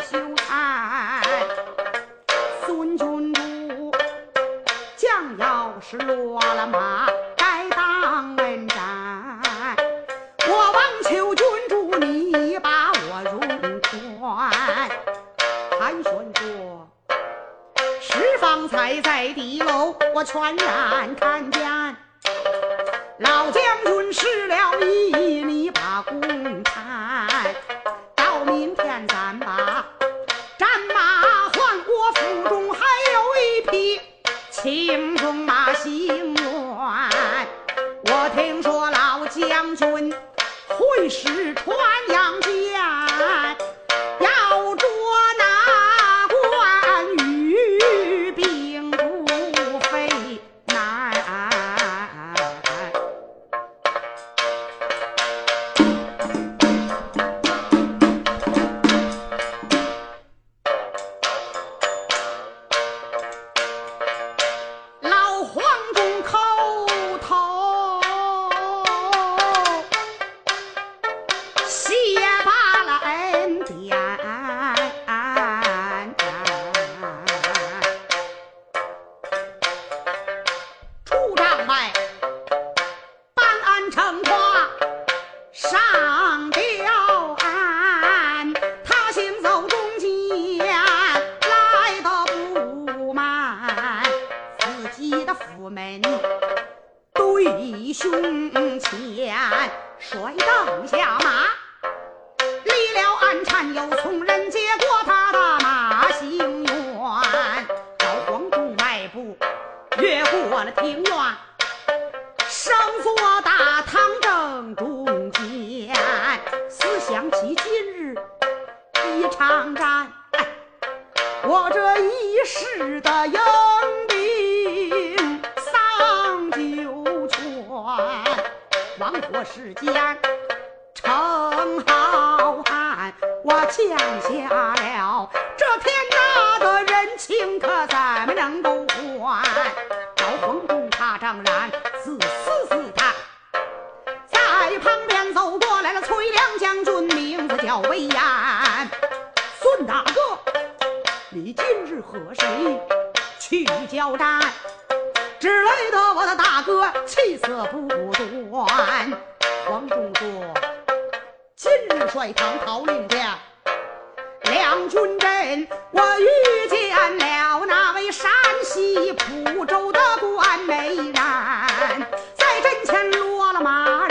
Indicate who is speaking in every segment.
Speaker 1: 兄台。孙君主将要是落了马，该当问斩。我望求君主，你把我容宽。韩玄说：“十方才在敌楼，我全然看见。老将军失了仪，你把公摊。到明天咱把青鬃马心乱。我听说老将军会使穿杨箭，摔蹬下马，离了鞍缠，又从人接过他的马行辕，老黄忠迈步越过了庭院。生坐大堂正中间，思想起今日一场战，我这一世的英名丧九泉，亡国世间成好汉，我欠下了这天大的人情，可怎么能够还？老黄忠他当然自私自叹。在旁边走过来了崔良将军，名字叫魏延。孙大哥，你今日和谁去交战？只累得我的大哥气色不端。黄忠说：“今日率堂讨令将两军阵，我遇见了那位山西蒲州的官美人，在阵前落了马，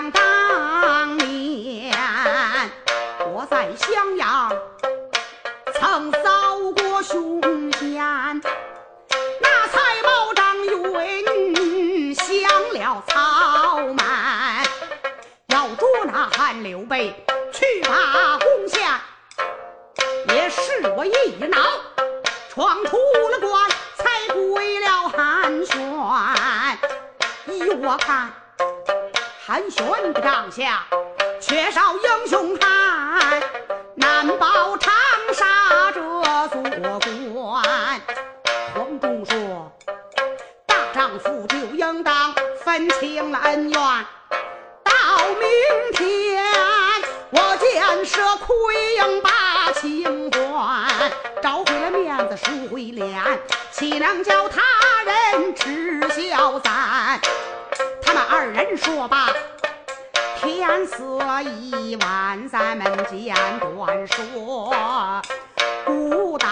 Speaker 1: 想当年，我在襄阳曾遭过凶险。那蔡瑁张允降了曹满，要捉那汉刘备去把攻下，也是我一恼，闯出了关，才归了韩玄。依我看，韩玄的帐下缺少英雄汉，难保长沙这座关。黄忠说：“大丈夫就应当分清了恩怨，到明天我建设奎营把情还，找回了面子赎回脸，岂能叫他人耻笑咱？二人说罢，天色已晚，咱们简短说，不打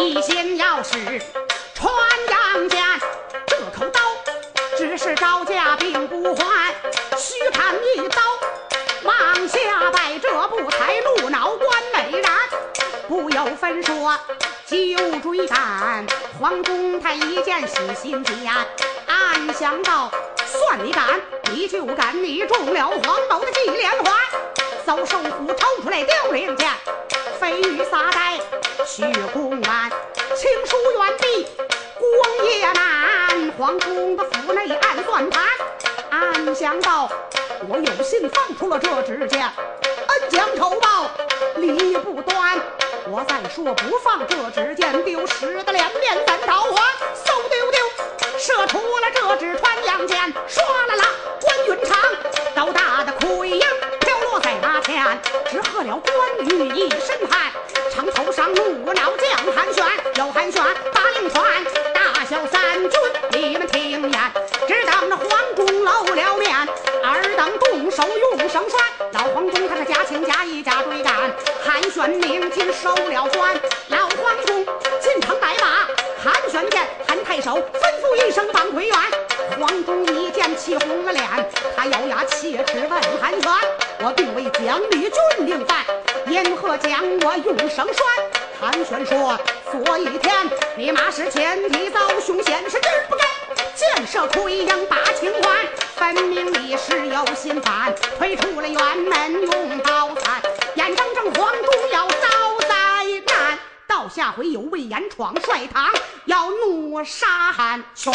Speaker 1: 一心要使穿杨剑，这口刀只是招架并不还，虚砍一刀往下摆，这不才怒恼关美然。不由分说，就追赶。黄忠他一见喜心间，暗想到：算你敢，你就敢，你中了黄某的计连环。走兽虎抽出来丢令箭，飞羽撒呆许公安，情书远递光夜难。皇宫的府内暗算盘，暗想到：我有心放出了这支箭，恩将仇报理不端。我再说不放这支箭，丢失的两面怎讨还？嗖丢丢，射出了这支穿杨箭，唰啦啦，关云长刀大的盔缨飘落在马前，只喝了关羽一身汗，收了官，老黄忠进城摆马，韩玄见韩太守吩咐一声绑魁元，黄忠一见气红了脸，他咬牙切齿问韩玄，我并未将你军令犯，因何将我用绳拴？韩玄说：昨一天你马失前蹄遭凶险，是日不该。箭射奎阳把情还，分明你是有心反，退出了辕门用刀砍，眼睁睁黄忠要遭灾难。到下回有魏延闯帅堂，要怒杀韩全。